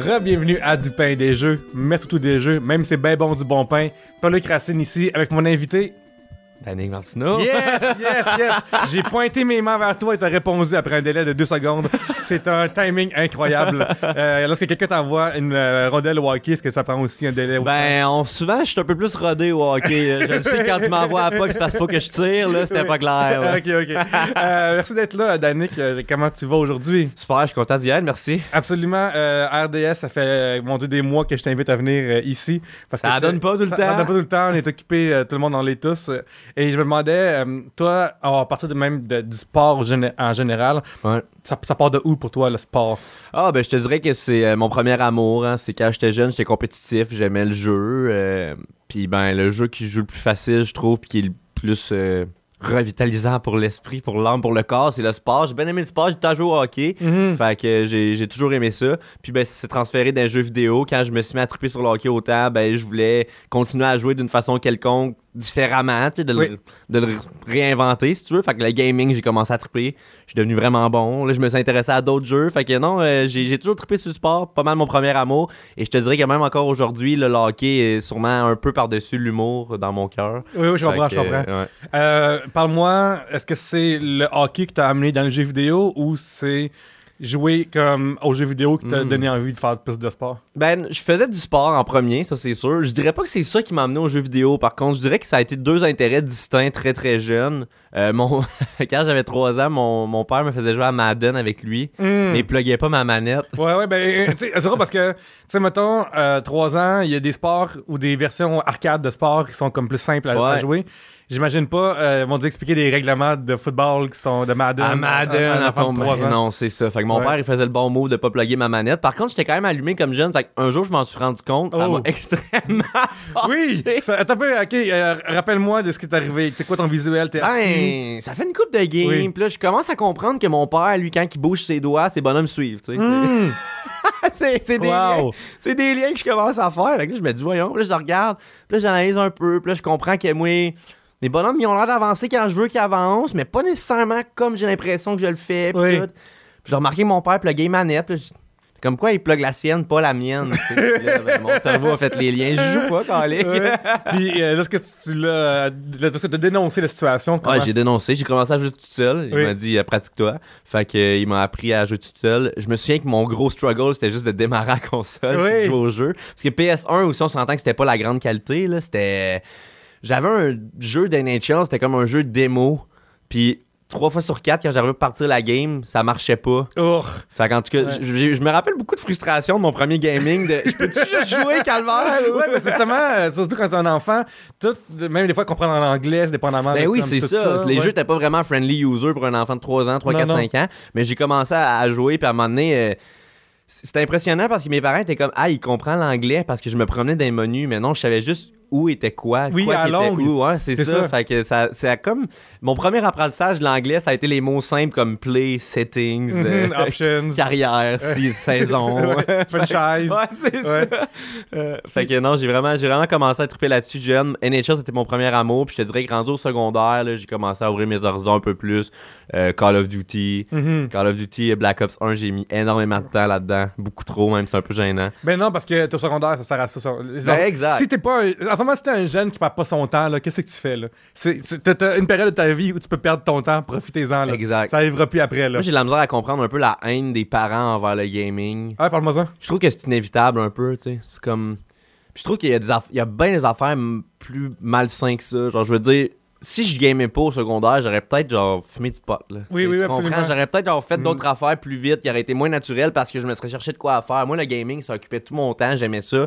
Re-bienvenue à Du pain et des jeux, mais surtout des jeux, même si c'est bien bon du bon pain. Paul-Luc Racine ici avec mon invité. Danick Martineau. Yes, yes, yes! J'ai pointé mes mains vers toi et t'as répondu après un délai de deux secondes. C'est un timing incroyable. Euh, lorsque quelqu'un t'envoie une euh, rondelle au hockey, est-ce que ça prend aussi un délai? Ben, on- souvent, je suis un peu plus rodé au hockey. Je le sais quand tu m'envoies à POC, c'est parce qu'il faut que je tire, là, c'était pas clair. ok, ok. Euh, merci d'être là, Danick. Euh, comment tu vas aujourd'hui? Super, je suis content d'y être, merci. Absolument. RDS, ça fait, mon Dieu, des mois que je t'invite à venir ici. Parce Ça que donne pas tout le ça- temps. Ça donne pas tout le temps. On est occupé, tout le monde, on l'est tous. Et je me demandais, toi, à partir de même de- du sport en général, Ouais. Ça, ça part de où pour toi, le sport? Ah, ben, je te dirais que c'est euh, mon premier amour. hein. C'est quand j'étais jeune, j'étais compétitif, j'aimais le jeu. euh, puis, ben, le jeu qui joue le plus facile, je trouve, puis qui est le plus euh, revitalisant pour l'esprit, pour l'âme, pour le corps, c'est le sport. J'ai bien aimé le sport, j'ai temps joué au hockey. Fait que j'ai toujours aimé ça. Puis ben, ça s'est transféré les jeux vidéo. Quand je me suis mis à triper sur le hockey autant, ben, je voulais continuer à jouer d'une façon quelconque, différemment, de, Oui. le, de le réinventer, si tu veux. Fait que le gaming, j'ai commencé à triper. Je suis devenu vraiment bon. Là, je me suis intéressé à d'autres jeux. Fait que non, euh, j'ai toujours trippé sur le sport, pas mal mon premier amour. Et je te dirais que même encore aujourd'hui, le hockey est sûrement un peu par-dessus l'humour dans mon cœur. Oui, oui, je comprends, que, je comprends. euh, ouais. Euh, Parle-moi, est-ce que c'est le hockey qui t'a amené dans les jeux vidéo ou c'est jouer comme aux jeux vidéo qui t'a Mm. donné envie de faire plus de sport? Ben, je faisais du sport en premier, ça c'est sûr. Je dirais pas que c'est ça qui m'a amené aux jeux vidéo. Par contre, je dirais que ça a été deux intérêts distincts très très jeunes. Euh, mon... Quand j'avais 3 ans, mon... mon père me faisait jouer à Madden avec lui, Hmm. mais il pluguait pas ma manette. Ouais, ouais, ben, sais, c'est drôle parce que, tu sais, mettons, euh, 3 ans, il y a des sports ou des versions arcade de sport qui sont comme plus simples à, jouer. J'imagine pas, euh, ils vont nous expliquer des règlements de football qui sont de Madden. À Madden, un à enfant ton de 3 ans? Non, c'est ça. Fait que mon Ouais. père, il faisait le bon move de pas plugger ma manette. Par contre, j'étais quand même allumé comme jeune. Fait qu'un jour, je m'en suis rendu compte. Ça Oh. m'a extrêmement. Oui! Ça, attends un peu, ok, euh, rappelle-moi de ce qui est arrivé. C'est quoi ton visuel? T'es assis? Ben, ça fait une coupe de game. Oui. Puis là, je commence à comprendre que mon père, lui, quand il bouge ses doigts, ses bonhommes suivent. tu sais. Hmm. c'est des, Wow. liens- c'est des liens que je commence à faire. Fait que là, je me dis, voyons, là, je regarde, puis là, j'analyse un peu, puis là, je comprends que moi, mes bonhommes, ils ont l'air d'avancer quand je veux qu'ils avancent, mais pas nécessairement comme j'ai l'impression que je le fais. Puis Oui. j'ai remarqué que mon père pluguait ma manette, comme quoi il plug la sienne, pas la mienne. tu là, ben, mon cerveau a fait les liens. Je joue pas, Calique. Ouais. Puis euh, lorsque tu l'as euh, lorsque t'as dénoncé la situation, comment Ouais, j'ai dénoncé, j'ai commencé à jouer tout seul. Il Oui. m'a dit, euh, pratique-toi. Fait que, euh, m'a appris à jouer tout seul. Je me souviens que mon gros struggle, c'était juste de démarrer la console Oui. jouer au jeu. Parce que PS1 aussi, on s'entend que c'était pas la grande qualité. là. C'était. J'avais un jeu d'NHL, c'était comme un jeu de démo. Puis trois fois sur quatre, quand j'arrivais à partir la game, ça marchait pas. Oh. Fait qu'en tout cas, Ouais. je- me rappelle beaucoup de frustration de mon premier gaming. De, je peux-tu juste jouer, calvaire? Ouais, mais c'est tellement, euh, surtout quand t'es un enfant, tout, même des fois comprendre en anglais, c'est dépendamment Ben de oui, c'est ça. Les ouais. jeux n'étaient pas vraiment friendly user pour un enfant de 3 ans, 3, Non, 4, non. 5 ans. Mais j'ai commencé à, à jouer, puis à un moment donné, euh, c'était impressionnant parce que mes parents étaient comme Ah, il comprend l'anglais parce que je me promenais dans les menus, mais non, je savais juste où était quoi, Oui, quoi à qui était longue. où. Ouais, c'est ça. ça. Fait que ça, c'est comme. Mon premier apprentissage de l'anglais, ça a été les mots simples comme play, settings, euh, Mhm, options. carrière, si- saison. Ouais, franchise. Ouais, c'est Ouais. ça. Euh, fait que non, j'ai vraiment, j'ai vraiment commencé à triper là-dessus jeune. NHL, c'était mon premier amour. Puis je te dirais que rendu au secondaire, j'ai commencé à ouvrir mes horizons un peu plus. Euh, Call of Duty. Mhm. Call of Duty et Black Ops 1, j'ai mis énormément de temps là-dedans. Beaucoup trop, même, c'est un peu gênant. Ben non, parce que au secondaire, ça sert à ça. ça- Ben, exact. Si t'es pas un... Moment, si t'es un jeune qui perd pas son temps, qu'est-ce que tu fais, là? T'as- une période de ta vie où tu peux perdre ton temps, profitez-en. Exact. Ça arrivera plus après, là. Moi, j'ai de la misère à comprendre un peu la haine des parents envers le gaming. Ouais, parle-moi ça. Je trouve que c'est inévitable un peu, tu sais. C'est comme. Puis je trouve qu'il y a, des aff- il y a bien des affaires plus malsaines que ça. Genre, je veux dire, si je gamais pas au secondaire, j'aurais peut-être genre fumé du pot, là. Oui, Tu- oui, tu absolument. J'aurais peut-être genre fait Mm. d'autres affaires plus vite qui auraient été moins naturelles parce que je me serais cherché de quoi à faire. Moi, le gaming, ça occupait tout mon temps, j'aimais ça.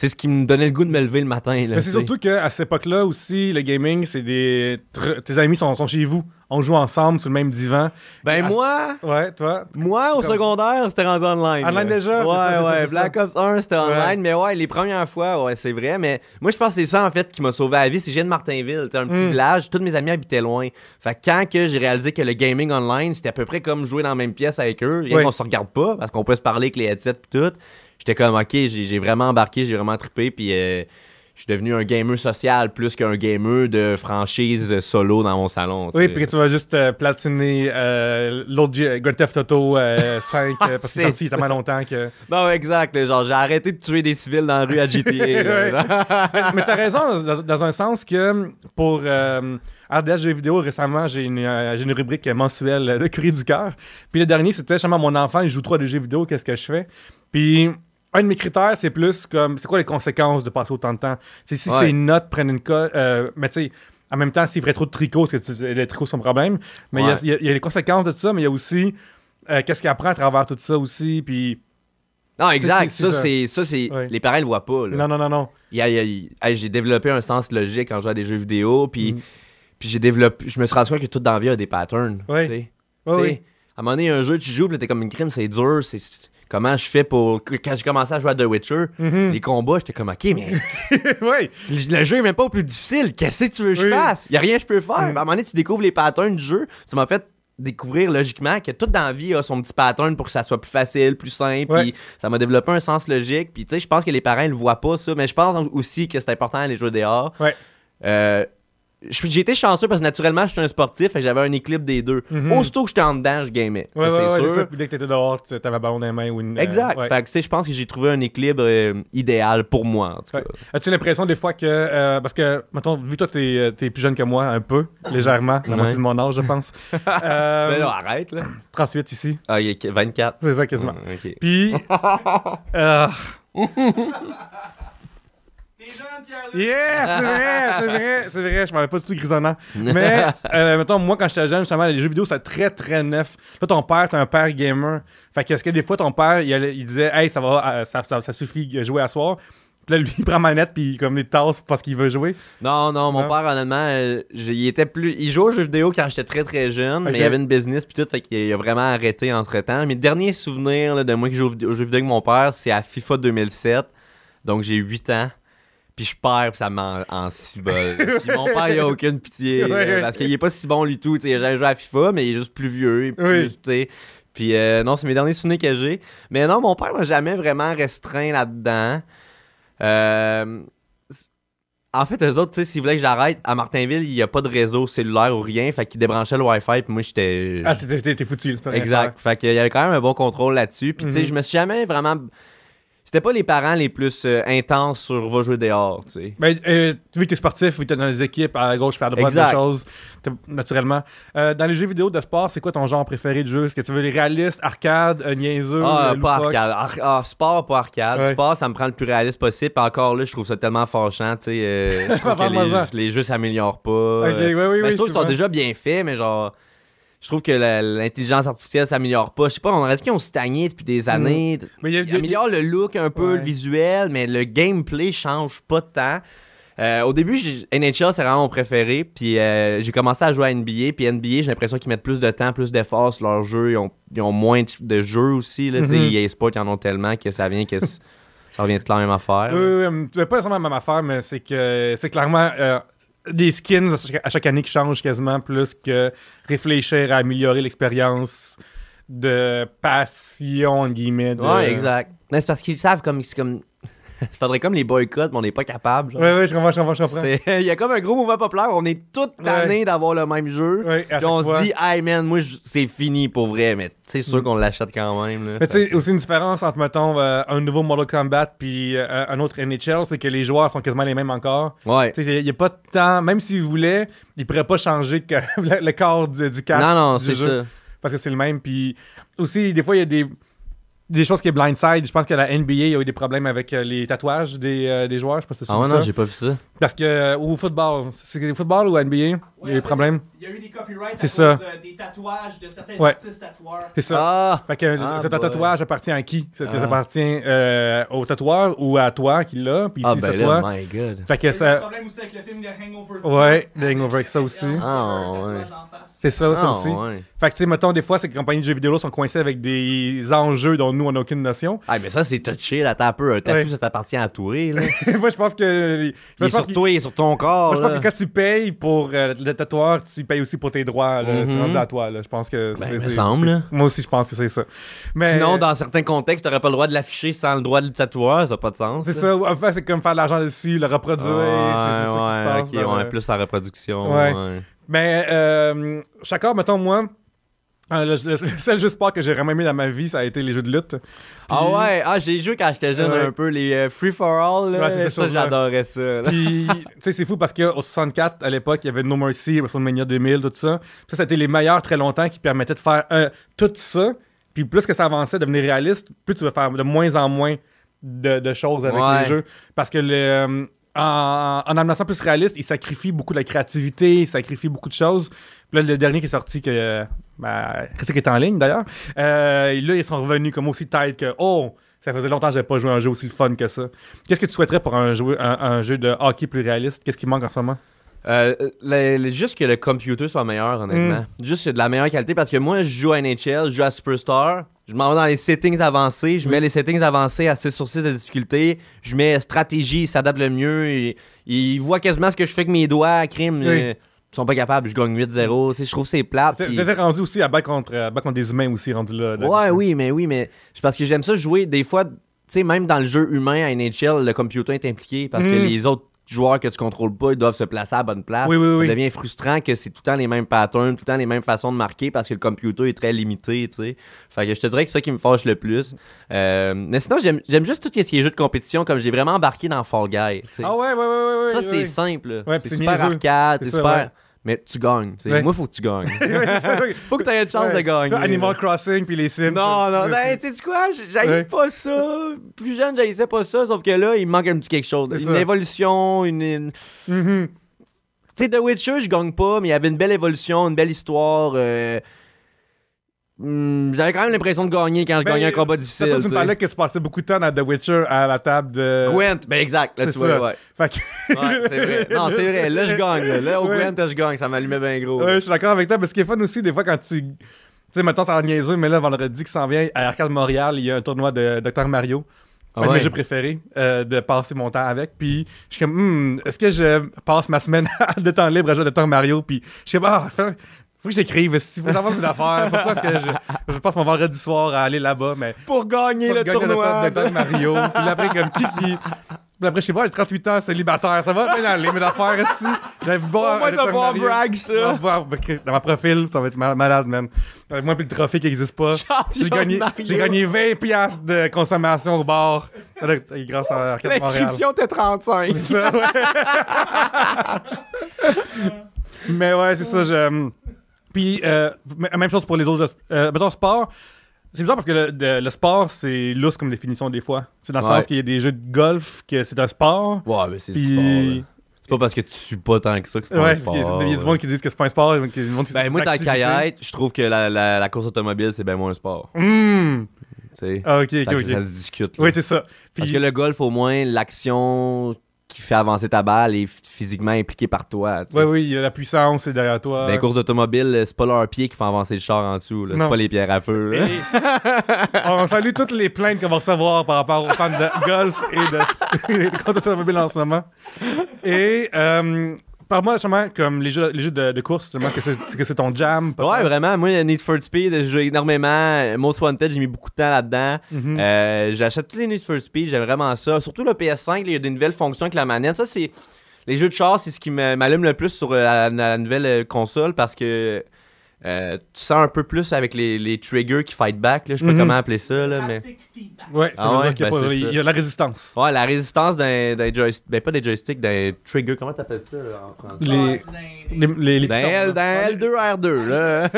C'est ce qui me donnait le goût de me lever le matin. là, Mais c'est surtout qu'à cette époque-là aussi, le gaming, c'est des. Tes amis sont, sont chez vous. On joue ensemble sur le même divan. Ben moi, Ouais, toi? moi au Comme- secondaire, c'était rendu online. Online là. déjà? Ouais, ça, ça, ouais. c'est Black ça. Ops 1, c'était online. Ouais. Mais ouais, les premières fois, ouais, c'est vrai. Mais moi, je pense que c'est ça, en fait, qui m'a sauvé la vie. C'est viens de Martinville, c'est un petit Mm. village. Tous mes amis habitaient loin. Fait que quand que j'ai réalisé que le gaming online, c'était à peu près comme jouer dans la même pièce avec eux. Rien Oui. qu'on se regarde pas, parce qu'on peut se parler avec les headsets et tout. J'étais comme, ok, j'ai vraiment embarqué, j'ai vraiment trippé. Puis euh, je suis devenu un gamer social plus qu'un gamer de franchise solo dans mon salon. Oui, puis que tu vas juste euh, platiner euh, l'autre Grand Theft Auto euh, 5 euh, parce que c'est sorti il y a ça. tellement longtemps que. Non, exact. genre, j'ai arrêté de tuer des civils dans la rue à GTA. mais mais t'as raison dans, dans un sens que pour RDS Jeux vidéo récemment j'ai une, euh, une rubrique mensuelle de courrier du cœur. Puis le dernier c'était justement mon enfant il joue trop à des jeux vidéo qu'est-ce que je fais? Puis un de mes critères c'est plus comme c'est quoi les conséquences de passer autant de temps? C'est si Ouais. ses notes prennent une cote, euh, mais tu sais. En même temps, s'il ferait trop de tricot, parce que les tricots sont un problème. Mais il y a- Ouais. il y, a- il y a les conséquences de tout ça, mais il y a aussi euh, qu'est-ce qu'il apprend à travers tout ça aussi. Puis non, exact. Ça, c'est. Ça, c'est. Ouais. Les parents le voient pas. là. non, non, non, non. J'ai développé un sens logique je joue à des jeux vidéo. Puis, Mm. puis j'ai développé. Je me suis rendu compte que tout dans la vie a des patterns. Ouais. tu sais. Ouais, Tu sais, oui. À un moment donné, un jeu, tu joues, puis t'es comme une crime, c'est dur. C'est. Comment je fais pour. Quand j'ai commencé à jouer à The Witcher, Mhm. les combats, j'étais comme, ok, mais oui. le le jeu est même pas au plus difficile. Qu'est-ce que tu veux que je fasse? Y a rien que je peux faire. Mm. À un moment donné, tu découvres les patterns du jeu. Ça m'a fait découvrir logiquement que tout dans la vie a son petit pattern pour que ça soit plus facile, plus simple. Ouais. Puis ça m'a développé un sens logique. Puis tu sais, je pense que les parents ils le voient pas ça, mais je pense aussi que c'est important les jouer dehors. Ouais. Euh, j'ai été chanceux parce que naturellement, je suis un sportif et j'avais un équilibre des deux. Mhm. Aussitôt que j'étais en dedans, je gamais. Ouais, ouais, c'est ouais, sûr. ça. Puis dès que t'étais dehors, tu- t'avais un ballon dans les mains ou une. euh, Exact. Fait que, tu sais, je pense que j'ai trouvé un équilibre euh, idéal pour moi, en tout cas. As-tu l'impression des fois que. euh, parce que, mettons, vu que toi, t'es t'es plus jeune que moi, un peu, légèrement, la moitié de mon âge, je pense. Euh, Ben non, arrête, là. 38 ici. Ah, il est 24. C'est ça, quasiment. Puis. Yeah, c'est vrai, c'est vrai, c'est vrai, je m'avais pas du tout grisonnant. Mais, euh, mettons, moi, quand j'étais jeune, justement, les jeux vidéo, c'était très, très neuf. Là, ton père, t'es un père gamer. Fait que, est-ce que des fois, ton père, il, allait- il disait, hey, ça va, euh, ça, ça, ça suffit de jouer à soir? Puis là, lui, il prend ma manette, puis comme des tasses parce qu'il veut jouer. Non, non, mon Non? père, honnêtement, euh, j'ai- il était plus. Il jouait aux jeux vidéo quand j'étais très très jeune, Ok. mais il avait une business puis tout, fait qu'il a vraiment arrêté entre temps. Mes derniers souvenirs là, de moi qui joue aux jeux vidéo avec mon père, c'est à FIFA 2007. Donc j'ai 8 ans. Puis je perds, puis ça m'en en cibole. puis mon père, il a aucune pitié. Parce qu'il est pas si bon du tout. jamais joué à FIFA, mais il est juste plus vieux. Plus, Oui. Puis euh, non, c'est mes derniers souvenirs que j'ai. Mais non, mon père m'a jamais vraiment restreint là-dedans. Euh, en fait, eux autres, tu sais, s'ils voulaient que j'arrête, à Martinville, il n'y a pas de réseau cellulaire ou rien. Fait qu'ils débranchaient le Wi-Fi, puis moi, j'étais. Ah, t'es foutu, c'est pas Exact. Fait qu'il y avait quand même un bon contrôle là-dessus. Puis, tu sais, Mhm. je me suis jamais vraiment. C'était pas les parents les plus euh, intenses sur va jouer dehors, tu sais. Ben, euh, vu que t'es sportif, vu que t'es dans les équipes à gauche puis à droite des choses, naturellement. Euh, dans les jeux vidéo de sport, c'est quoi ton genre préféré de jeu? Est-ce que tu veux les réalistes, arcade, euh, niaiseux, Ah, pas arcade. Ar- ah, sport, pas arcade. Ouais. Sport, ça me prend le plus réaliste possible. Encore là, je trouve ça tellement fâchant, tu sais. je trouve que les, les jeux s'améliorent pas. Ok, euh, ouais, oui, ben, oui, je trouve qu'ils sont déjà bien faits, mais genre. Je trouve que l'intelligence artificielle s'améliore pas. Je sais pas, on reste qu'ils ont stagné depuis des années? Mais il y a- Ils améliorent le look un peu, Ouais. le visuel, mais le gameplay change pas tant. Euh, au début, NHL, c'est vraiment mon préféré. Puis euh, j'ai commencé à jouer à NBA. Puis NBA, j'ai l'impression qu'ils mettent plus de temps, plus d'efforts sur leur jeu. Ils ont, ils ont moins de, de jeux aussi. Là, Mhm. EA Sports, ils en ont tellement que ça vient que ça revient de la même affaire. Oui, oui, oui, mais pas nécessairement la même affaire, mais c'est que c'est clairement euh, des skins à chaque, année qui changent quasiment plus que réfléchir à améliorer l'expérience de passion, entre guillemets. de- Ouais, exact. Mais c'est parce qu'ils savent comme. Comme... faudrait comme les boycotts, mais on n'est pas capable. Ouais, ouais, je comprends, je comprends, je comprends. Il y a comme un gros mouvement populaire, on est tous tannés d'avoir le même jeu. Ouais, Puis on se dit, hey man, moi je- c'est fini pour vrai, mais c'est sûr qu'on l'achète quand même. Là. Mais tu sais, aussi une différence entre, mettons, euh, un nouveau Mortal Kombat puis euh, un autre NHL, c'est que les joueurs sont quasiment les mêmes encore. Ouais. Tu sais, il n'y a pas de temps, même s'ils voulaient, ils pourraient pas changer que le, corps du, du casque. Non, non, c'est ça. Parce que c'est le même. Puis aussi, des fois, il y a des, des choses qui est blindside. Je pense que la NBA, il y a eu des problèmes avec euh, les tatouages des, euh, des joueurs. Je sais pas si Ah ouais, ça. non, j'ai pas vu ça. Parce que, euh, ou football, c'est football ou NBA, il y a des problèmes. Il y a eu des copyrights C'est à ça. cause euh, des tatouages de certains Ouais. artistes tatoueurs. C'est ça. Ah! Fait que Ah, ce boy. tatouage appartient à qui? Est-ce que ça Ah. appartient euh, au tatoueur ou à toi qui l'a? Puis Ah si ben c'est là, toi. my god. Fait que Il y a eu ça. problème aussi avec le film de Hangover. Ouais, de Hangover avec ça aussi. Ah, ouais. C'est ça, ça Ah, aussi. ouais. Fait que tu sais, mettons, des fois, ces compagnies de jeux vidéo sont coincées avec des enjeux dont nous, on n'a aucune notion. Ah, mais ça, c'est touché, là, t'as un peu. Un tatou, Ouais. ça t'appartient à toi, là. moi, je pense que. Il est sur qu'il- toi, il est sur ton corps, Moi, je pense là. que quand tu payes pour euh, le tatoueur, tu payes aussi pour tes droits. là. C'est Mhm. rendu à toi. Là. Je pense que Ben, c'est. me semble. Moi aussi, je pense que c'est ça. Mais, Sinon, dans certains contextes, t'aurais pas le droit de l'afficher sans le droit du tatoueur, ça n'a pas de sens. C'est ça. Enfin, c'est comme faire de l'argent dessus, le reproduire. Ouais, se ouais, passe. ok, ouais, le- plus la reproduction. Ouais. ouais. Mais euh, chacun, mettons, moi, euh, le, seul jeu sport que j'ai vraiment aimé dans ma vie, ça a été les jeux de lutte. Ah ouais, ah, j'ai joué quand j'étais jeune Ouais. un peu, les euh, Free for All, là, Ouais, ça j'adorais ça. là. Puis, tu sais, c'est fou parce qu'au 64, à l'époque, il y avait No Mercy, WrestleMania 2000, tout ça. Ça, c'était les meilleurs très longtemps qui permettaient de faire euh, tout ça. Puis plus que ça avançait, devenir réaliste, plus tu vas faire de moins en moins de, de choses avec Ouais. les jeux. Parce que le, euh, en, en amenant ça plus réaliste, il sacrifie beaucoup de la créativité, il sacrifie beaucoup de choses. Puis là, le dernier qui est sorti, que euh, ben, qui est en ligne d'ailleurs, euh, là, ils sont revenus comme aussi tight que Oh, ça faisait longtemps que j'avais pas joué à un jeu aussi fun que ça. Qu'est-ce que tu souhaiterais pour un jeu, un, un jeu de hockey plus réaliste? Qu'est-ce qui manque en ce moment? Euh, le- le- juste que le computer soit meilleur, honnêtement. Juste de la meilleure qualité parce que moi, je joue à NHL, je joue à Superstar, je m'en vais dans les settings avancés, je mets les settings avancés à 6 sur 6 de difficulté, je mets stratégie, il s'adapte le mieux, il, il voit quasiment ce que je fais avec mes doigts, crime. Oui. Ils sont pas capables, je gagne 8-0. tu sais, Je trouve que c'est plate. Puis- t'es rendu aussi à battre contre, à battre contre des humains aussi, rendu là. là. Ouais, oui, mais oui, mais c'est parce que j'aime ça jouer. Des fois, tu sais, même dans le jeu humain à NHL, le computer est impliqué parce que Mm. les autres joueurs que tu contrôles pas, ils doivent se placer à la bonne place. Oui, oui, oui. Ça devient frustrant que c'est tout le temps les mêmes patterns, tout le temps les mêmes façons de marquer parce que le computer est très limité, tu sais. Fait que je te dirais que c'est ça qui me fâche le plus. Euh, mais sinon, j'aime juste tout ce qui est jeux de compétition, comme j'ai vraiment embarqué dans Fall Guy. Ah ouais, ouais, ouais, ouais. ça, c'est simple. Ouais, c'est super arcade, C'est super. ouais. Mais tu gagnes. Ouais. Moi, faut que tu gagnes. Faut que tu aies une chance Ouais. de gagner. Animal. Crossing puis les Sims. Non, non, ben, tu sais quoi, j'haïs Ouais. pas ça. Plus jeune, j'haïssais pas ça, sauf que là, il me manque un petit quelque chose. Une ça. évolution, une. une- Mhm. Tu sais, The Witcher, je gagne pas, mais il y avait une belle évolution, une belle histoire. euh, hmm, J'avais quand même l'impression de gagner quand je Ben, gagnais un combat difficile. toi, tu me parlais que tu passais beaucoup de temps dans The Witcher à la table de. Gwent, ben exact, là C'est tu vois, ça. ouais. Fait que- Ouais, c'est vrai. Non, c'est vrai, là je gagne. Là, Là, au Ouais. Gwent, je gagne, ça m'allumait bien gros. Ouais, je suis d'accord avec toi. Mais ce qui est fun aussi, des fois, quand tu. Tu sais, maintenant, ça a niaiseux, mais là, vendredi qui s'en vient, à Arcade Montréal, il y a un tournoi de Dr. Mario. Ah un de mes jeux préférés, euh, de passer mon temps avec. Puis je suis comme, Hmm, est-ce que je passe ma semaine de temps libre à jouer à Dr. Mario? Puis je suis comme, ah, faut que j'écrive. Il faut savoir mes affaires. Pourquoi est-ce que je, je passe mon vendredi soir à aller là-bas? Mais Pour gagner pour le gagner tournoi. Dr. Mario. Puis après, comme qui. Puis après, je sais pas, j'ai 38 ans, célibataire. Ça va bien aller, mes affaires ici. À tu vas Dr. pouvoir Mario. brag Je vais ça. pouvoir- Dans ma profil, ça va être ma- malade, man. Avec moi, puis le trophée qui n'existe pas. J'ai gagné, de j'ai gagné 20 piastres de consommation au bar. Grâce à Arcade Montréal. L'inscription était 35. C'est ça, ouais. Mais ouais, c'est ça. Je... Puis, euh, même chose pour les autres. Euh, mettons, sport. C'est bizarre parce que le, de- le sport, c'est lousse comme définition des fois. C'est dans le Ouais. sens qu'il y a des jeux de golf que c'est un sport. Ouais, mais c'est du sport. C'est pas parce que tu suis pas tant que ça que c'est pas Ouais, un parce sport. a- il y a du monde qui disent que c'est pas un sport. il y a du monde qui Ben, moi, dans kayak, je trouve que la, la, la course automobile, c'est bien moins un sport. Tu sais? Ah, ok, ok, ok. Ça se discute. là. Oui, c'est ça. Puis, Parce que le golf, au moins, l'action qui fait avancer ta balle est physiquement impliquée par toi. oui, il y a la puissance, c'est derrière toi. Ben, course d'automobile, c'est pas leurs pieds qui font avancer le char en dessous. C'est pas les pierres à feu. Et on salue toutes les plaintes qu'on va recevoir par rapport aux fans de golf et de, et de conduite automobile en ce moment. Et euh, Parle-moi justement comme les jeux, les jeux de, de course, justement, que c'est que c'est ton jam. Ouais, ça? vraiment. Moi, Need for Speed, je joue énormément. Most Wanted, j'ai mis beaucoup de temps là-dedans. Mhm. Euh, J'achète tous les Need for Speed, j'aime vraiment ça. Surtout le PS5, là, il y a des nouvelles fonctions avec la manette. Ça, c'est. Les jeux de char, c'est ce qui me- m'allume le plus sur euh, la, la nouvelle euh, console parce que euh, tu sens un peu plus avec les, les triggers qui fight back. Là. Je sais pas Mhm. comment appeler ça, là, mais. Ouais, ça Ah veut ouais, dire qu'il ben pas- c'est il y a la résistance. Ouais, la résistance d'un joystick. Ben, pas des joysticks, d'un trigger. Comment t'appelles ça là, en français? Les, Ah, les- les, les, D'un pitons, L- là. d'un L2R2, là.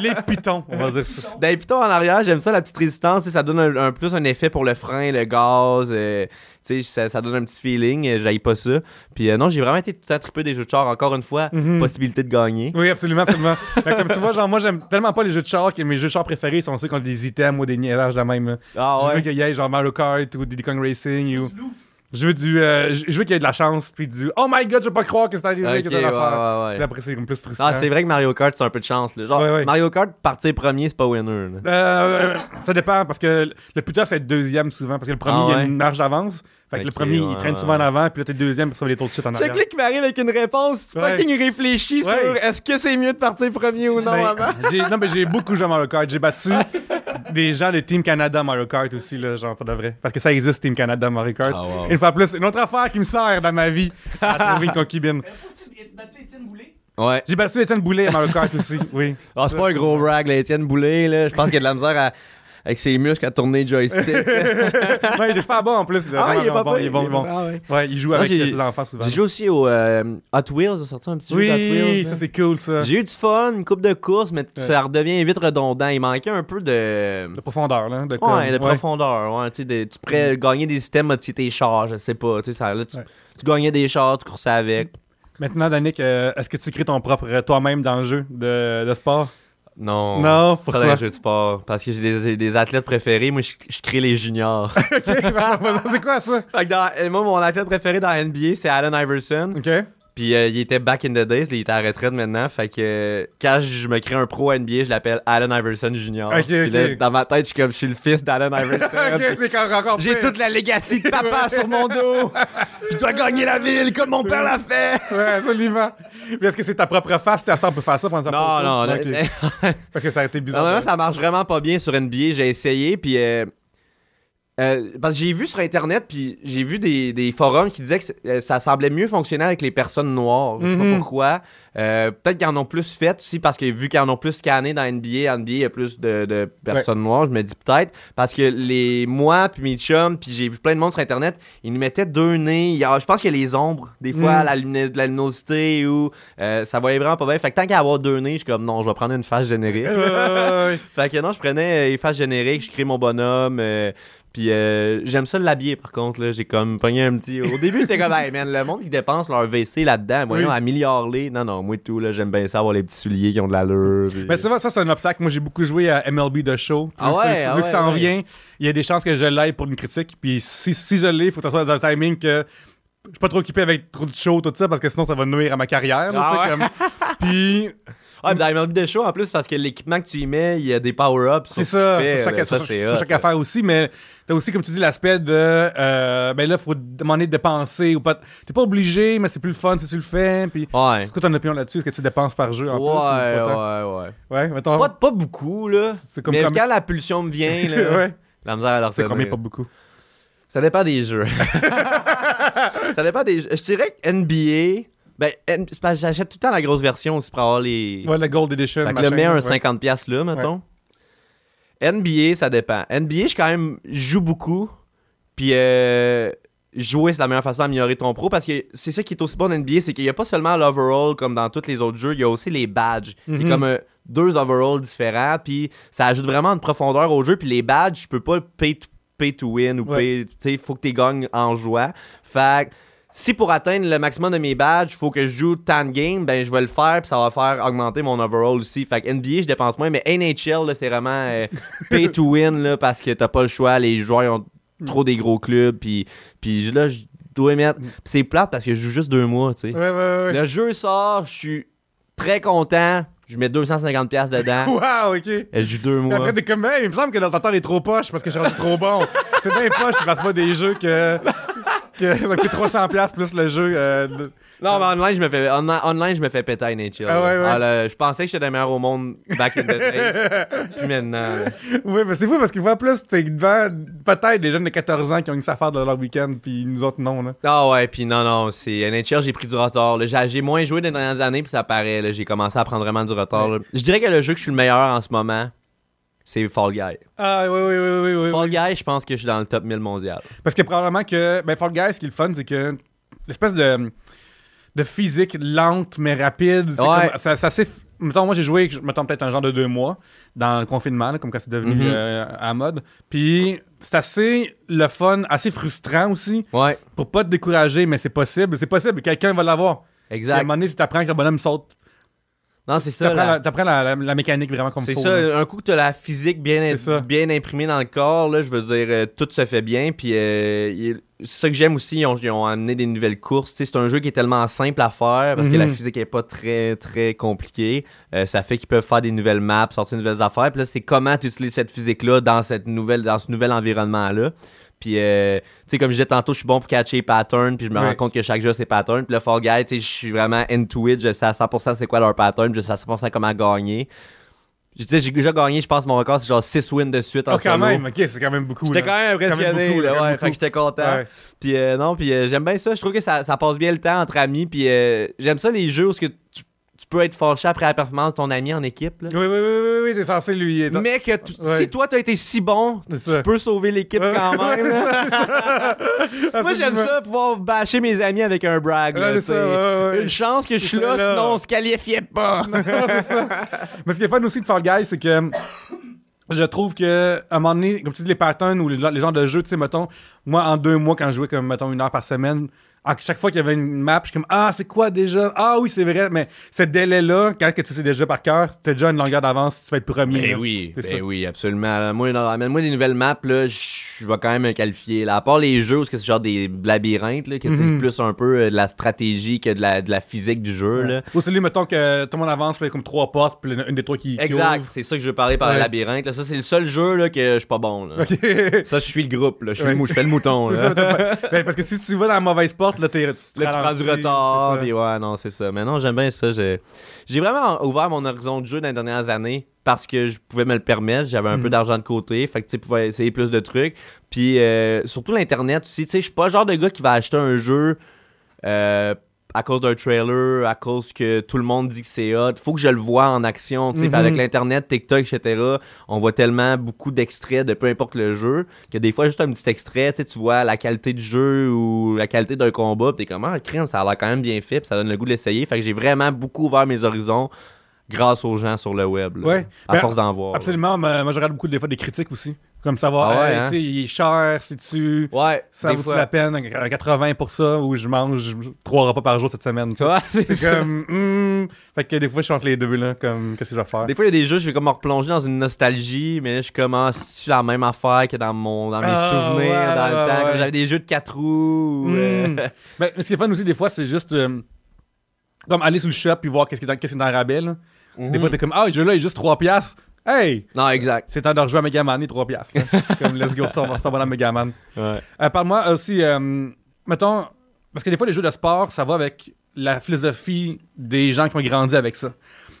Les pitons, on va dire ça. D'un piton en arrière, j'aime ça, la petite résistance. sais, Ça donne un, un- plus un effet pour le frein, le gaz. euh, sais, ça, ça donne un petit feeling. euh, J'aille pas ça. Puis euh, non, j'ai vraiment été tout trippé des jeux de char. Encore une fois, Mhm. possibilité de gagner. Oui, absolument, absolument. Mais comme tu vois, genre, moi, j'aime tellement pas les jeux de char que mes jeux de char préférés sont ceux qui ont des items ou des niaisages de même. là. Ah je veux ouais? qu'il y ait genre Mario Kart ou Diddy Kong Racing ou. Je veux du. euh, je veux qu'il y ait de la chance, puis du. Oh my god, je veux pas croire que c'est arrivé, Ok, que ouais, t'as l'affaire. ouais, ouais. Puis après, c'est plus frustrant. Ah, c'est vrai que Mario Kart, c'est un peu de chance. là. Genre. Mario Kart, partir premier, c'est pas winner. Euh, ça dépend parce que le plus tard c'est être deuxième souvent parce que le premier Ah il y a une marge d'avance. Fait que le premier il traîne souvent en avant puis là t'es deuxième puis ça va les taux de shit en Check arrière. là qui m'arrive avec une réponse Ouais. fucking réfléchie Ouais. sur est-ce que c'est mieux de partir premier ou non Ben, avant? non mais j'ai beaucoup joué à Mario Kart. J'ai battu des gens de Team Canada Mario Kart aussi là, genre pas de vrai. Parce que ça existe Team Canada Mario Kart. Ah, wow. Une fois plus, une autre affaire qui me sert dans ma vie à trouver une concubine. As-tu battu Étienne Boulay? Ouais. J'ai battu Étienne Boulet à Mario Kart aussi. Oui. Ah, c'est pas un gros rag, là, Étienne Boulay, là. Je pense qu'il a de la misère à- avec ses muscles à tourner joystick. non, il est super bon en plus. là. Ah, il est bon, il est bon, il est bon. Ah, ouais. Ouais, il joue Ça, avec euh, ses enfants souvent. J'ai joué aussi au euh, Hot Wheels, il a sorti un petit jeu de Hot Wheels. Oui, ça c'est cool ça. J'ai eu du fun, une coupe de course, mais ça redevient vite redondant. Il manquait un peu de. De profondeur là. De, Ouais, comme- de profondeur. Ouais, tu de- tu pourrais gagner des systèmes modifier tes chars, je sais pas. Tu sais, ça, là, tu, Ouais. tu gagnais des chars, tu coursais avec. Maintenant, Danick, euh, est-ce que tu crées ton propre toi-même dans le jeu de, de sport? Non. Non, Pas dans pourquoi? les jeux de sport. Parce que j'ai des, des athlètes préférés. Moi, je, je crée les juniors. ok, c'est quoi ça? fait que dans- moi, mon athlète préféré dans la NBA, c'est Allen Iverson. Ok. Puis euh, il était back in the days, il était à la retraite maintenant. Fait que euh, quand je me crée un pro NBA, je l'appelle Allen Iverson Junior. Ok, Puis ok. là, dans ma tête, je suis comme je suis le fils d'Allen Iverson. J'ai toute la legacy de papa sur mon dos. Je dois gagner la ville comme mon père l'a fait. Ouais, absolument. Mais est-ce que c'est ta propre face? Tu on peut faire ça pendant sa Non, non, non. Parce que ça a été bizarre. Normalement, ça marche vraiment pas bien sur NBA. J'ai essayé, puis. euh, euh, parce que j'ai vu sur internet, puis j'ai vu des, des forums qui disaient que euh, ça semblait mieux fonctionner avec les personnes noires. Je sais Mhm. pas pourquoi. Euh, Peut-être qu'ils en ont plus fait aussi, parce que vu qu'ils en ont plus scanné dans NBA, NBA, il y a plus de, de personnes noires. Je me dis peut-être. Parce que les moi, puis mes chums, puis j'ai vu plein de monde sur internet, ils nous mettaient deux nez. Je pense que les ombres, des fois, Mhm. la, luminosité, ou ça voyait vraiment pas bien. Fait que tant qu'à avoir deux nez, je suis comme non, je vais prendre une face générique. Fait que non, je prenais les faces génériques, je crée mon bonhomme. Puis euh, j'aime ça l'habiller par contre. là J'ai comme pogné un petit. Au début, j'étais comme, hey man, le monde qui dépense leur WC là-dedans, voyons, Oui. à. Non, non, moi tout, là, j'aime bien ça avoir les petits souliers qui ont de l'allure. puis- Mais souvent, ça, c'est un obstacle. Moi, j'ai beaucoup joué à MLB The Show. Ah Vu ouais, ça- ah vu que ça en ouais. vient, il y a des chances que je l'aille pour une critique. Puis si, si je l'ai, il faut que ça soit dans un timing que je suis pas trop occupé avec trop de show, tout ça, parce que sinon, ça va nuire à ma carrière. Ah ouais? comme- Puis, Ah, mais dans MLB de show en plus, parce que l'équipement que tu y mets, il y a des power-ups. c'est ça. C'est ça, que- Ça, sur- c'est chaque affaire aussi. Mais t'as aussi, comme tu dis, l'aspect de. euh, ben là, faut demander de dépenser ou pas. T'es pas obligé, mais c'est plus le fun si tu le fais. Puis, Ouais. est-ce que ton opinion là-dessus? Est-ce que tu dépenses par jeu en plus? ou Ouais, pas tant? ouais, ouais. Ouais, mettons. Pas, pas beaucoup, là. C'est comme mais quand la pulsion me vient, là, ouais. la misère à leur C'est combien, pas beaucoup? Ça dépend des jeux. ça dépend des jeux. Je dirais que NBA. Ben, c'est j'achète tout le temps la grosse version aussi pour avoir les. Ouais, la Gold Edition. fait que le mets un ouais. 50$ là, mettons. NBA, ça dépend. NBA, je quand même joue beaucoup. Puis euh, jouer, c'est la meilleure façon d'améliorer ton pro parce que c'est ça qui est aussi bon dans NBA, c'est qu'il n'y a pas seulement l'overall comme dans tous les autres jeux, il y a aussi les badges. qui est Mhm. comme euh, deux overalls différents. Puis ça ajoute vraiment de profondeur au jeu. Puis les badges, je peux pas pay to, pay to win ou Ouais. pay. Tu sais, il faut que tu gagnes en jouant. Fait que si pour atteindre le maximum de mes badges, il faut que je joue tant de games, ben je vais le faire, puis ça va faire augmenter mon overall aussi. Fait que NBA, je dépense moins, mais NHL, là, c'est vraiment euh, pay to win, là, parce que t'as pas le choix, les joueurs ils ont trop des gros clubs, puis, puis là, je dois mettre. puis c'est plate parce que je joue juste deux mois, tu sais. Ouais, ouais, ouais. Le jeu sort, je suis très content, je mets 250$ piastres dedans, Wow, ok. et je joue deux mois. après, t'es comme, hey, il me semble que l'ordinateur est trop poche parce que je suis rendu trop bon. C'est bien poche, je passe pas des jeux que. Que ça coûte 300$ plus le jeu. euh, de- Non, mais online, je me fais, online, je me fais péter NHL. Ah ouais, ouais. là, je pensais que j'étais le meilleur au monde back in the days. Puis maintenant. Oui, mais c'est fou parce qu'il voit plus, c'est devant peut-être des jeunes de 14 ans qui ont une affaire de leur week-end, puis nous autres non. Là. Ah ouais, puis non, non, c'est NHL, j'ai pris du retard. J'ai moins joué dans les dernières années, puis ça paraît. J'ai commencé à prendre vraiment du retard. Je dirais que le jeu que je suis le meilleur en ce moment, c'est Fall Guy. Ah oui, oui, oui, oui, oui. Fall oui. Guy, je pense que je suis dans le top 1000 mondial. Parce que probablement que. Ben, Fall Guys, ce qui est le fun, c'est que l'espèce de, de physique lente mais rapide, c'est Ouais. comme- ça- c'est. Mettons, moi j'ai joué, mettons peut-être un genre de deux mois dans le confinement, là, comme quand c'est devenu euh, à mode. Puis c'est assez le fun, assez frustrant aussi, Ouais, pour pas te décourager, mais c'est possible. C'est possible, quelqu'un va l'avoir. Puis À un exact. moment donné, si t'apprends que le bonhomme saute, Non, c'est ça. t'apprends la- la, t'apprends la, la- la mécanique vraiment comme C'est faut. ça, là. un coup que tu as la physique bien, bien imprimée dans le corps, là, je veux dire, euh, tout se fait bien. Puis euh, il- c'est ça que j'aime aussi, ils ont, ils ont amené des nouvelles courses. C'est un jeu qui est tellement simple à faire parce que la Mhm. physique est pas très, très compliquée. Euh, ça fait qu'ils peuvent faire des nouvelles maps, sortir de nouvelles affaires. Puis là, c'est comment tu utilises cette physique-là dans, cette nouvelle, dans ce nouvel environnement-là. Puis, euh, tu sais, comme je disais tantôt, je suis bon pour catcher les patterns, puis je me Ouais. rends compte que chaque jeu a ses patterns. Puis le Fall Guy, tu sais, je suis vraiment into it, je sais à 100% c'est quoi leur pattern, je sais à 100% comment gagner. Je sais, j'ai déjà gagné, je pense, mon record, c'est genre 6 wins de suite en Oh, quand solo. même, ok, c'est quand même beaucoup. J'étais quand même C'est impressionné, quand même ouais, beaucoup. fait que j'étais content. Ouais. Puis euh, non, puis euh, j'aime bien ça, je trouve que ça, ça passe bien le temps entre amis, puis euh, j'aime ça les jeux où ce que tu peux être fâché après la performance de ton ami en équipe. Là. Oui, oui, oui, oui, oui, t'es censé lui. Mais que tu- Ouais. si toi t'as été si bon, tu peux sauver l'équipe Ouais, quand même. ça, ça. Moi j'aime ça pouvoir bâcher mes amis avec un brag. là, ça. Une chance que je suis là, sinon on se qualifiait pas. Non, ça. Mais ce qui est fun aussi de Fall Guys, c'est que je trouve que à un moment donné, comme tu dis, les patterns ou les, les genres de jeux, tu sais, mettons, moi, en deux mois, quand je jouais comme, mettons, une heure par semaine, à chaque fois qu'il y avait une map, je suis comme, ah, c'est quoi déjà? Ah oui, c'est vrai, mais ce délai-là, quand que tu sais déjà par cœur, t'as déjà une longueur d'avance, tu vas être premier. Ben là. oui, ben ça. oui, absolument. Moi, non, amène-moi des nouvelles maps, là, je vais quand même me qualifier. Là, à part les jeux où c'est genre des labyrinthes, là, que c'est plus un peu euh, de la stratégie que de la, de la physique du jeu. Là. Ou celui, mettons, que tout le monde avance, a comme trois portes, puis une des trois qui. Exact, c'est ça que je veux parler par Ouais. le labyrinthe. là. Ça, c'est le seul jeu là, que je suis pas bon. Là. Ça, je suis le groupe. Je, suis Ouais. le mou- je fais le mouton. Là. ça, Ben, parce que si tu vas dans la mauvaise porte, là, tu, te Là, tu prends du retard. Puis ouais, non, c'est ça. Mais non, j'aime bien ça. J'ai j'ai vraiment ouvert mon horizon de jeu dans les dernières années parce que je pouvais me le permettre. J'avais un peu d'argent de côté. Fait que tu pouvais essayer plus de trucs. Puis euh, surtout l'Internet aussi. Tu sais, je suis pas le genre de gars qui va acheter un jeu. euh, à cause d'un trailer, à cause que tout le monde dit que c'est hot. Faut que je le vois en action. tu sais. Puis Mhm. Avec l'Internet, TikTok, etc., on voit tellement beaucoup d'extraits de peu importe le jeu que des fois, juste un petit extrait, tu vois la qualité du jeu ou la qualité d'un combat. T'es comme, ah, crime, ça a l'air quand même bien fait. Puis ça donne le goût de l'essayer. Fait que j'ai vraiment beaucoup ouvert mes horizons grâce aux gens sur le web. là. Ouais. À Ben, force d'en voir. Absolument, moi je regarde beaucoup des fois des critiques aussi. Comme savoir, Ah ouais, hey, hein? tu sais, il est cher, si tu. Ouais, Ça vaut-tu la peine, à 80 pour ça, ou je mange trois repas par jour cette semaine. Tu vois, c'est comme, hmm. Fait que des fois, je suis entre les deux, là, comme, qu'est-ce que je vais faire? Des fois, il y a des jeux, je vais comme me replonger dans une nostalgie, mais là, je commence c'est la même affaire que dans, mon, dans mes Ah, souvenirs, ouais, dans le temps. j'avais des jeux de 4 roues. Hmm. euh, Ben, mais ce qui est fun aussi, des fois, c'est juste euh, comme aller sur le shop puis voir qu'est-ce qui est dans, qu'est-ce qui est dans le rabais. là. Des mhm. fois, t'es comme, ah, le jeu là, il est juste 3 piastres. Hey! Non, exact. C'est temps de rejouer à Megaman, est 3 piastres. comme, let's go, on va retomber dans Megaman. Ouais. Euh, Parle-moi aussi, euh, mettons, parce que des fois, les jeux de sport, ça va avec la philosophie des gens qui ont grandi avec ça.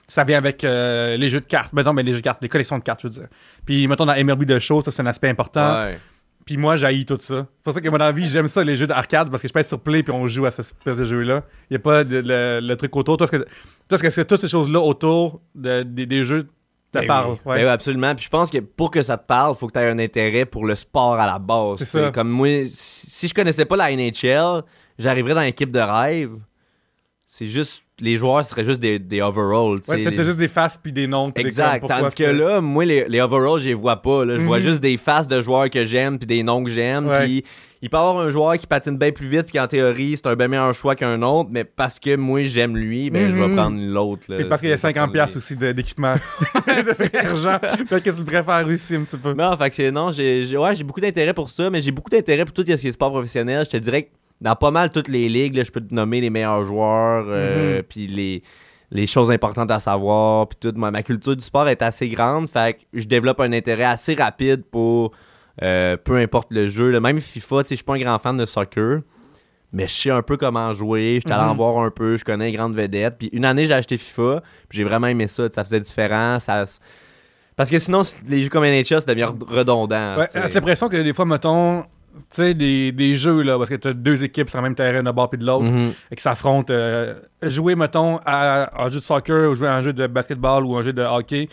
Ça vient avec euh, les jeux de cartes, mettons, mais les jeux de cartes, les collections de cartes, je veux dire. Puis, mettons, dans MLB de show, ça, c'est un aspect important. Ouais. Puis moi, j'haïs tout ça. C'est pour ça que dans la vie, j'aime ça, les jeux d'arcade, parce que je pèse sur play puis on joue à cette espèce de jeu-là. Il n'y a pas de- le, le truc autour. Toi, est-ce que, toi, que toutes ces choses-là autour de- des- des jeux te Ben parlent? oui. Ouais. Ben oui, absolument. Puis je pense que pour que ça te parle, faut que tu aies un intérêt pour le sport à la base. C'est ça. Comme moi, si je connaissais pas la NHL, j'arriverais dans l'équipe de rêve. C'est juste. Les joueurs seraient juste des, des overalls. Ouais, t'as les- juste des faces puis des noms. des Exact. pourquoi Tandis que là, moi, les, les overalls, je les vois pas. Là. Je vois Mhm. juste des faces de joueurs que j'aime puis des noms que j'aime. Puis il peut y avoir un joueur qui patine bien plus vite puis en théorie, c'est un bien meilleur choix qu'un autre. Mais parce que moi, j'aime lui, ben, je vais Mhm. prendre l'autre. Puis parce qu'il y a Je vais 50$ prendre piastres les- aussi d'équipement. de argent. Peut-être que tu préfères aussi un petit peu. Non, fait que non, j'ai ouais, j'ai beaucoup d'intérêt pour ça, mais j'ai beaucoup d'intérêt pour tout ce qui est sport professionnel. Je te dirais que dans pas mal toutes les ligues, là, je peux te nommer les meilleurs joueurs, euh, Mhm. puis les, les choses importantes à savoir, puis tout. Moi, ma culture du sport est assez grande, fait que je développe un intérêt assez rapide pour euh, peu importe le jeu. là. Même FIFA, tu sais, je suis pas un grand fan de soccer. mais je sais un peu comment jouer. J'étais allé en Mhm. voir un peu, je connais les grandes vedettes. Puis une année, j'ai acheté FIFA, puis j'ai vraiment aimé ça. Ça faisait différent. Ça... Parce que sinon, les jeux comme NHL, ça devient redondant. Ouais, tu j'ai l'impression que des fois, mettons, tu sais, des, des jeux, là, parce que t'as deux équipes sur le même terrain d'un bord puis de l'autre, Mhm. et qui s'affrontent. euh, jouer, mettons, à un jeu de soccer ou jouer à un jeu de basketball ou un jeu de hockey,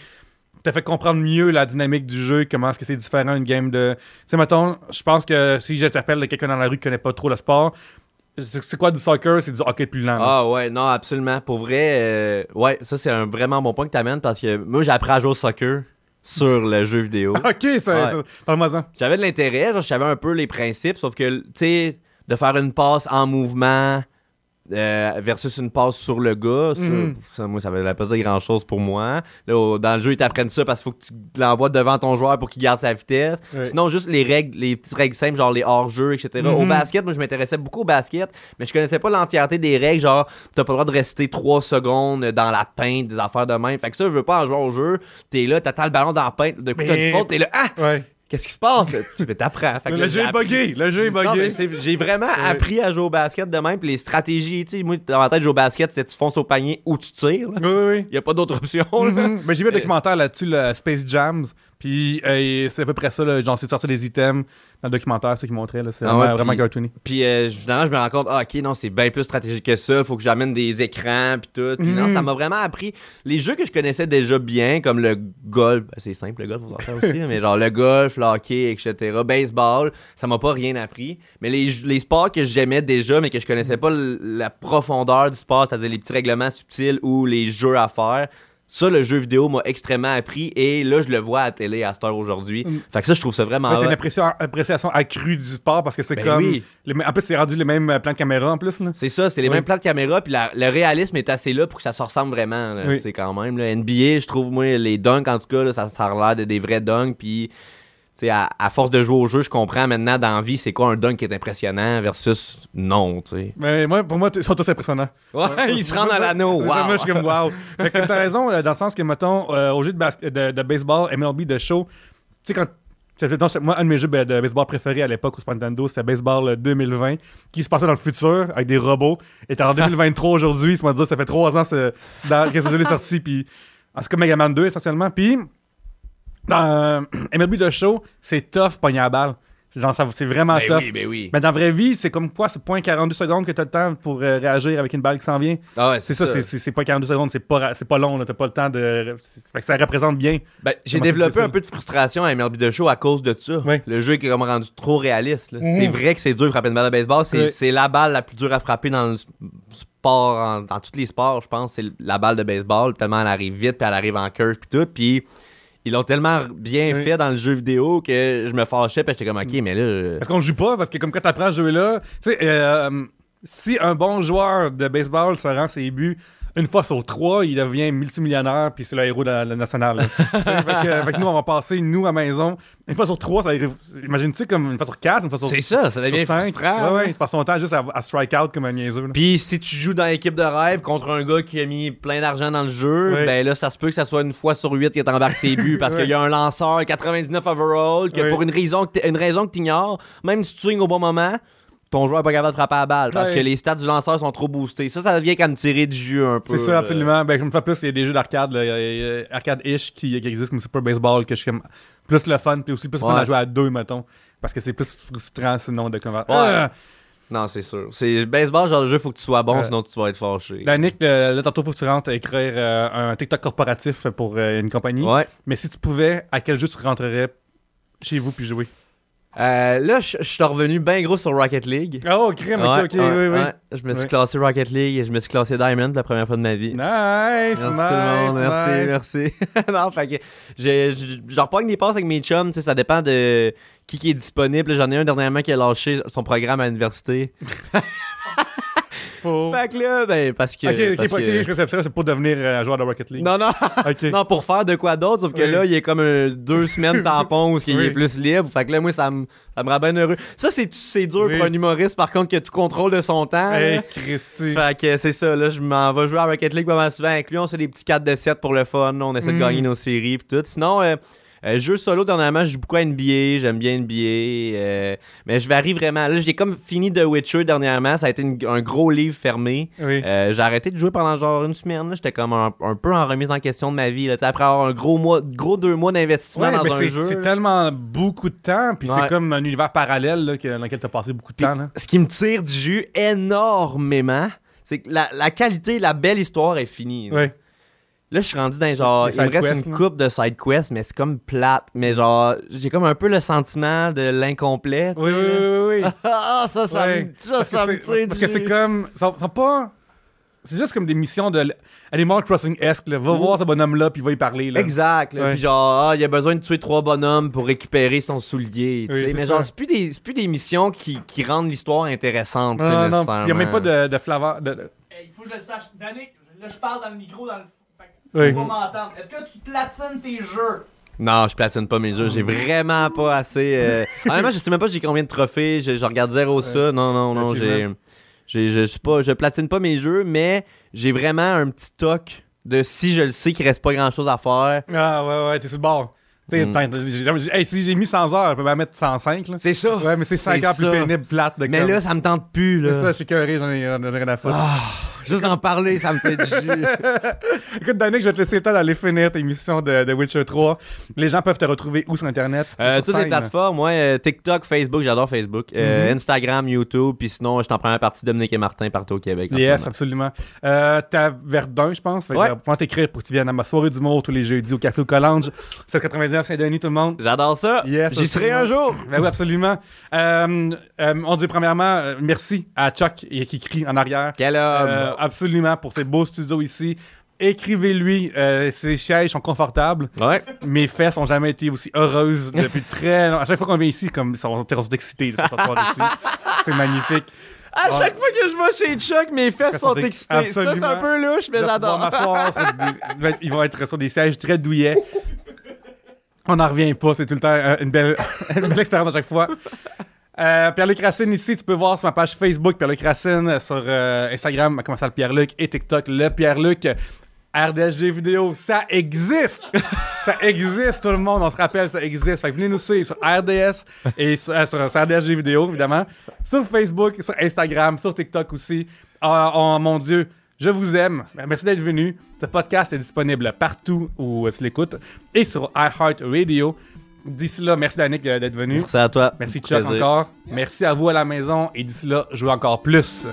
t'as fait comprendre mieux la dynamique du jeu, comment est-ce que c'est différent une game de... Tu sais, mettons, je pense que si je t'appelle quelqu'un dans la rue qui connaît pas trop le sport, c'est quoi du soccer? C'est du hockey plus lent. Ah ouais, non, absolument. Pour vrai, euh, ouais, ça c'est un vraiment bon point que tu amènes parce que moi j'ai appris à jouer au soccer sur le jeu vidéo. Ok, ça, Ouais. ça- parle-moi-en. J'avais de l'intérêt, genre je savais un peu les principes, sauf que, tu sais, de faire une passe en mouvement euh, versus une passe sur le gars, ça, Mhm. ça, moi ça veut pas dire grand chose pour moi. Là, au- dans le jeu, ils t'apprennent ça parce qu'il faut que tu l'envoies devant ton joueur pour qu'il garde sa vitesse. Sinon, juste les règles, les petites règles simples, genre les hors-jeux, etc. Au Mhm. basket, moi je m'intéressais beaucoup au basket, mais je connaissais pas l'entièreté des règles, genre t'as pas le droit de rester 3 secondes dans la peinte, des affaires de même. Fait que ça, je veux pas en jouer au jeu. T'es là, t'attends le ballon dans la peinte, de coup t'as Mais- une faute, t'es là, ah! Ouais. Qu'est-ce qui se passe? tu mais t'apprends. Fait que Le jeu est buggé, le jeu est mais c'est- J'ai vraiment appris à jouer au basket de même. Puis les stratégies, tu sais, moi, dans ma tête, jouer au basket, c'est tu fonces au panier ou tu tires. Oui, oui, oui. Il y a pas d'autre option. Mhm. Ben, j'ai vu un documentaire là-dessus, le Space Jams. Puis euh, c'est à peu près ça, là, genre c'est de sortir des items dans le documentaire, c'est ce qu'il montrait. là. C'est Ah vraiment, ouais, vraiment puis- cartoony. Puis euh, finalement, je me rends compte, ah, ok, non, c'est bien plus stratégique que ça. Faut que j'amène des écrans, puis tout. Puis non, Mhm. ça m'a vraiment appris. Les jeux que je connaissais déjà bien, comme le golf, ben, c'est simple, le golf, on s'en faire aussi, mais genre le golf, le hockey, etc., baseball, ça m'a pas rien appris. Mais les, les sports que j'aimais déjà, mais que je connaissais pas l- la profondeur du sport, c'est-à-dire les petits règlements subtils ou les jeux à faire. Ça, le jeu vidéo m'a extrêmement appris et là, je le vois à la télé à cette heure aujourd'hui. Mm. Fait que ça, je trouve ça vraiment. Ouais, t'as une appréciation, accrue du sport parce que c'est Ben comme. oui. les en plus, c'est rendu les mêmes euh, plans de caméra en plus. Là. C'est ça, c'est les Oui. mêmes plans de caméra, puis la- le réalisme est assez là pour que ça se ressemble vraiment. Oui. sais, quand même. Là. NBA, je trouve, moi, les dunks, en tout cas, là, ça, ça a l'air de des vrais dunks, puis. Tu sais, À, à force de jouer au jeu, je comprends maintenant dans la vie c'est quoi un dunk qui est impressionnant versus non, tu sais. Mais moi, pour moi, ils sont tous impressionnants. Ouais, il se rend à l'anneau, Ça, Moi, wow. je suis comme wow. Fait que t'as raison, euh, dans le sens que, mettons, euh, au jeu de, bas- de, de baseball, MLB, de show, tu sais, quand. c'est- moi, un de mes jeux de baseball préférés à l'époque au Super Nintendo, c'était Baseball euh, 2020, qui se passait dans le futur avec des robots. Et t'es en 2023 aujourd'hui, c'est dire ça fait trois ans que ce jeu est sorti, puis. ah, C'est comme Mega Man 2 essentiellement. Puis, dans euh, MLB de show, c'est tough pogner la balle. C'est Genre, c'est vraiment Ben tough. oui, ben oui. Mais dans la vraie vie, c'est comme quoi? C'est point 42 secondes que t'as le temps pour euh, réagir avec une balle qui s'en vient. Ah ouais, C'est ça, c'est- pas 42 secondes, c'est pas, pas long, t'as pas le temps de. c'est- fait que ça représente bien. Ben, j'ai développé un peu de frustration à MLB The Show à cause de ça. Le jeu est comme rendu trop réaliste. Mhm. C'est vrai que c'est dur de frapper une balle de baseball. C'est la balle la plus dure à frapper dans le sport, en- dans tous les sports, je pense. C'est la balle de baseball, tellement elle arrive vite, puis elle arrive en curve, puis tout. Puis ils l'ont tellement bien Oui. fait dans le jeu vidéo que je me fâchais, puis j'étais comme, ok, mais là. Parce qu'on joue pas, parce que comme quand t'apprends à jouer là, tu sais, euh, si un bon joueur de baseball se rend ses buts une fois sur trois, il devient multimillionnaire, puis c'est le héros de la, la nationale. fait, que, fait que nous, on va passer, nous, à maison, une fois sur trois, ça. Imagine-tu comme une fois sur quatre, une fois sur, C'est ça, ça devient frustrant. Ouais, ouais, tu passes ton temps juste à, à strike out comme un niaiseux. Puis si tu joues dans l'équipe de rêve contre un gars qui a mis plein d'argent dans le jeu, Ouais. ben là, ça se peut que ça soit une fois sur huit qui embarqué ses buts parce Ouais. qu'il y a un lanceur 99 overall que Ouais. pour une raison que une raison que t'ignores, même si tu swings au bon moment, ton joueur est pas capable de frapper à la balle parce Ouais. que les stats du lanceur sont trop boostés. Ça, ça devient comme tirer du jeu un peu. C'est ça, euh, absolument. Ben, une fois plus, il y a des jeux d'arcade, arcade-ish qui, qui existent comme Super Baseball, que je suis comme plus le fun, puis aussi plus le fun Ouais. à jouer à deux, mettons. Parce que c'est plus frustrant sinon de comment. Ouais. Non, c'est sûr. C'est baseball, genre de jeu, faut que tu sois bon, sinon tu vas être fâché. Là, Nick, euh, là, tantôt, faut que tu rentres à écrire euh, un TikTok corporatif pour euh, une compagnie. Ouais. Mais si tu pouvais, à quel jeu tu rentrerais chez vous puis jouer? Euh, là, je suis revenu bien gros sur Rocket League. Oh, crème, Ouais, ok, ok, ouais, oui, oui. ouais. Je me suis classé Rocket League et je me suis classé Diamond la première fois de ma vie. Nice, Merci nice, tout le monde, merci, nice. merci. non, fait que je repogne des passes avec mes chums, tu sais, ça dépend de qui, qui est disponible. J'en ai un dernièrement qui a lâché son programme à l'université. Pour- Fait que là, ben, parce que. Ok, ok, parce pas- que- c'est pour devenir euh, joueur de Rocket League. Non, non, non, pour faire de quoi d'autre, sauf que Oui. là, il est comme euh, deux semaines tampon où il Oui. est plus libre. Fait que là, moi, ça me ça me rend bien heureux. Ça, c'est dur Oui. pour un humoriste, par contre, que tu contrôles de son temps. là. Hey, Christy. Fait que c'est ça, là, je m'en vais jouer à Rocket League pas mal souvent avec lui. On fait des petits 4 de 7 pour le fun. on essaie de Mm. gagner nos séries pis tout. Sinon, euh, Euh, jeux solo, dernièrement, je joue beaucoup à NBA. J'aime bien NBA. euh, mais je varie vraiment. Là, j'ai comme fini The Witcher dernièrement. Ça a été une- un gros livre fermé. Oui. Euh, j'ai arrêté de jouer pendant genre une semaine. J'étais comme un, un peu en remise en question de ma vie. Là. Tu Après avoir un gros mois, gros deux mois d'investissement Ouais, dans un jeu. c'est tellement beaucoup de temps, puis Ouais. c'est comme un univers parallèle là, que- dans lequel t'as passé beaucoup de temps. Là. Ce qui me tire du jus énormément, c'est que la, la qualité, la belle histoire est finie. là. Ouais. Là, je suis rendu dans genre. Il me reste une là. coupe de side quests, mais c'est comme plate. Mais genre, j'ai comme un peu le sentiment de l'incomplet. Oui, oui, oui, oui. Ah, ça, ça, Ouais. me, ça, parce que ça me tire parce que c'est comme. Sont pas. C'est juste comme des missions de. Animal Crossing-esque. là. Va voir ce bonhomme-là, puis va y parler. Là. Exact. là. Ouais. Puis genre, ah, il a besoin de tuer trois bonhommes pour récupérer son soulier. Oui, mais ça. genre, c'est plus, des, c'est plus des missions qui, qui rendent l'histoire intéressante. tu sais, Non, non, il n'y a même pas de, de Hey, Il faut que je le sache. Danick, là, je parle dans le micro, dans le. Oui. m'entendre. Est-ce que tu platines tes jeux? Non, je platine pas mes jeux. J'ai vraiment pas assez. euh, Honnêtement, je sais même pas j'ai combien de trophées. Je, je regarde zéro ça. Non, non, non. J'ai, j'ai, je suis pas, je platine pas mes jeux, mais j'ai vraiment un petit toc de si je le sais qu'il reste pas grand chose à faire. Ah, ouais, ouais, t'es sur le bord. Mm. hey, si j'ai mis 100 heures, je peux même mettre 105. Là. C'est ça. Ouais, mais c'est 5 C'est ans plus pénible, plate. De Mais comme- là, ça me tente plus. Là. C'est ça, je suis curé, j'en ai, j'en ai rien à foutre. Ah, juste d'en parler, ça me fait du jus. Écoute, Danick, je vais te laisser le temps d'aller finir tes émissions de, de Witcher 3. Les gens peuvent te retrouver où sur Internet? Euh, Sur toutes les plateformes, ouais, euh, TikTok, Facebook, j'adore Facebook, euh, Mhm. Instagram, YouTube, puis sinon, je suis en première partie Dominique et Martin partout au Québec. Yes, absolument. Euh, T'as Verdun, je pense. Ouais. Je vais pouvoir t'écrire pour que tu viennes à ma soirée d'humour tous les jeudis au Café au Collange. 799 Saint-Denis, tout le monde. J'adore ça. Yes, J'y serai un jour. Ben oui, absolument. Euh, euh, on dit premièrement, merci à Chuck qui crie en arrière. Quel homme. Absolument, pour ces beaux studios ici. Écrivez-lui, euh, ses sièges sont confortables. Ouais. Mes fesses ont jamais été aussi heureuses depuis très longtemps. À chaque fois qu'on vient ici, comme ils sont, sont excités là, pour s'asseoir ici. C'est magnifique. À Ouais. chaque fois que je vais chez Chuck, mes fesses sont sont excités. ex- Ça, c'est un absolument. peu louche, mais j'adore. Ils vont être sur des sièges très douillets. On n'en revient pas, c'est tout le temps euh, une belle, une belle expérience à chaque fois. Euh, Pierre-Luc Racine ici, tu peux voir sur ma page Facebook Pierre-Luc Racine, sur euh, Instagram, comment ça le Pierre-Luc et TikTok, le Pierre-Luc. RDSG vidéo, ça existe! ça existe, tout le monde, on se rappelle, ça existe. Fait que venez nous suivre sur RDS et sur, euh, sur- sur RDSG vidéo, évidemment. Sur Facebook, sur Instagram, sur TikTok aussi. Ah, oh, mon Dieu, je vous aime. Merci d'être venu. Ce podcast est disponible partout où tu l'écoutes et sur iHeartRadio. D'ici là, merci Danick euh, d'être venu. Merci à toi. Merci Chuck Plaisir. encore. Merci à vous à la maison et d'ici là, jouez encore plus.